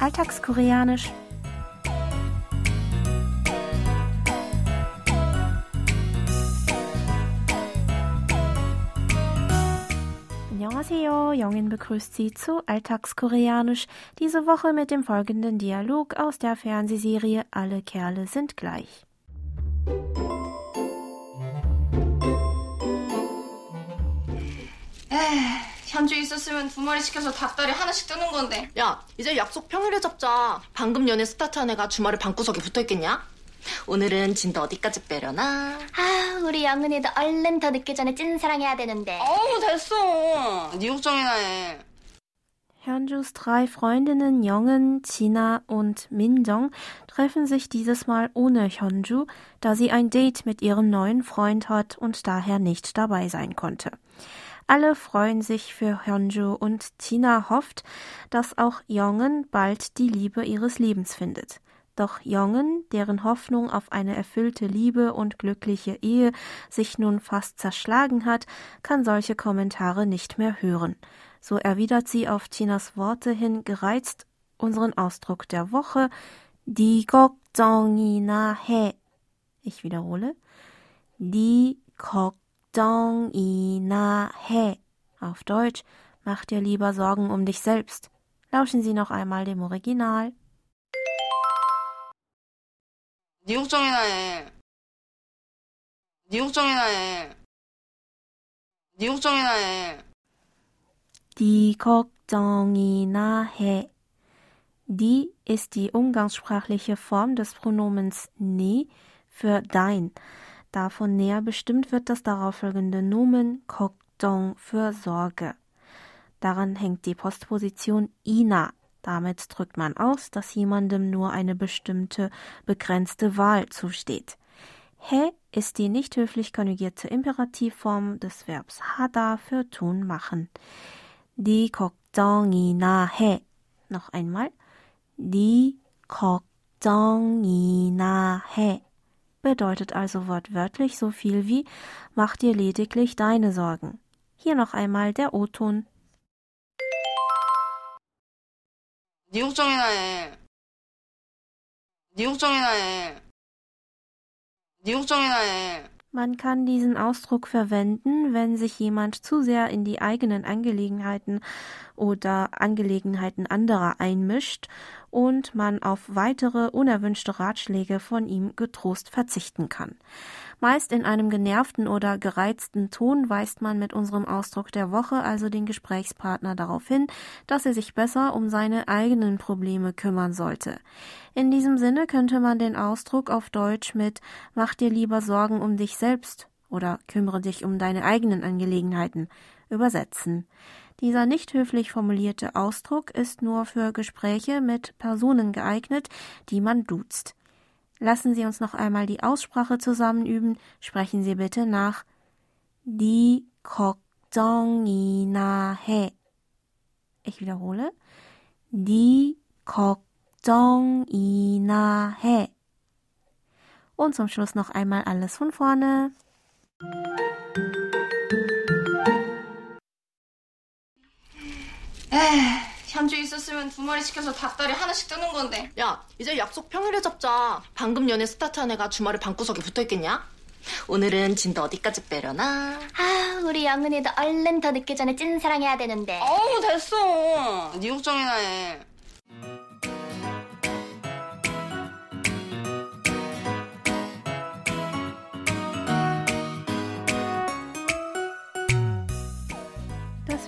Alltagskoreanisch. Annyeonghaseyo, Jongin begrüßt Sie zu Alltagskoreanisch, diese Woche mit dem folgenden Dialog aus der Fernsehserie Alle Kerle sind gleich. 현주 있었으면 두 마리 시켜서 닭다리 하나씩 뜨는 건데. 야, 이제 약속 평일에 잡자. 방금 연애 스타트한 애가 주말에 방구석에 붙어 있겠냐? 오늘은 진도 어디까지 빼려나? 아, 우리 영은이도 얼른 더 늦기 전에 찐사랑해야 되는데. 어우 됐어. 네 걱정이나 해. Hyunjus drei Freundinnen Yongen, China und Minjong treffen sich dieses Mal ohne Hyunju, da sie ein Date mit ihrem neuen Freund hat und daher nicht dabei sein konnte. Alle freuen sich für Hyunju und Tina hofft, dass auch Yongen bald die Liebe ihres Lebens findet. Doch Yongen, deren Hoffnung auf eine erfüllte Liebe und glückliche Ehe sich nun fast zerschlagen hat, kann solche Kommentare nicht mehr hören. So erwidert sie auf Tinas Worte hin gereizt unseren Ausdruck der Woche, die 걱정이나 해. Ich wiederhole, die 걱 정이나 해. Auf Deutsch, mach dir lieber Sorgen um dich selbst. Lauschen Sie noch einmal dem Original. 네 걱정이나 해. 네 걱정이나 해. 네 걱정이나 해. Die 걱정이나 해. Die ist die umgangssprachliche Form des Pronomens ni für dein. Davon näher bestimmt wird das darauffolgende Nomen 걱정 für Sorge. Daran hängt die Postposition ina. Damit drückt man aus, dass jemandem nur eine bestimmte begrenzte Wahl zusteht. He ist die nicht höflich konjugierte Imperativform des Verbs hada für tun machen. Die 걱정이나 해. Noch einmal. Die 걱정이나 해. Bedeutet also wortwörtlich so viel wie mach dir lediglich deine Sorgen. Hier noch einmal der O-Ton. 네 걱정이나 해. 네 걱정이나 해. 네 걱정이나 해. Man kann diesen Ausdruck verwenden, wenn sich jemand zu sehr in die eigenen Angelegenheiten oder Angelegenheiten anderer einmischt und man auf weitere unerwünschte Ratschläge von ihm getrost verzichten kann. Meist in einem genervten oder gereizten Ton weist man mit unserem Ausdruck der Woche also den Gesprächspartner darauf hin, dass er sich besser um seine eigenen Probleme kümmern sollte. In diesem Sinne könnte man den Ausdruck auf Deutsch mit Mach dir lieber Sorgen um dich selbst oder kümmere dich um deine eigenen Angelegenheiten übersetzen. Dieser nicht höflich formulierte Ausdruck ist nur für Gespräche mit Personen geeignet, die man duzt. Lassen Sie uns noch einmal die Aussprache zusammen üben. Sprechen Sie bitte nach. Die 걱정이나 해. Ich wiederhole. Die 걱정이나 해. Und zum Schluss noch einmal alles von vorne. 있었으면 두 마리 시켜서 닭다리 하나씩 뜨는 건데. 야, 이제 약속 평일에 잡자. 방금 연애 스타트한 애가 주말에 방구석에 붙어 있겠냐? 오늘은 진도 어디까지 빼려나? 아, 우리 영은이도 얼른 더 늦기 전에 찐사랑해야 되는데. 어우 됐어. 네 걱정이나 해.